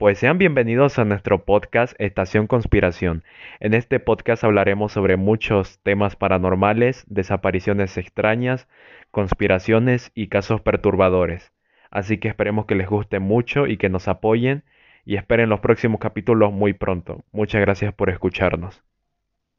Pues sean bienvenidos a nuestro podcast Estación Conspiración. En este podcast hablaremos sobre muchos temas paranormales, desapariciones extrañas, conspiraciones y casos perturbadores. Así que esperemos que les guste mucho y que nos apoyen y esperen los próximos capítulos muy pronto. Muchas gracias por escucharnos.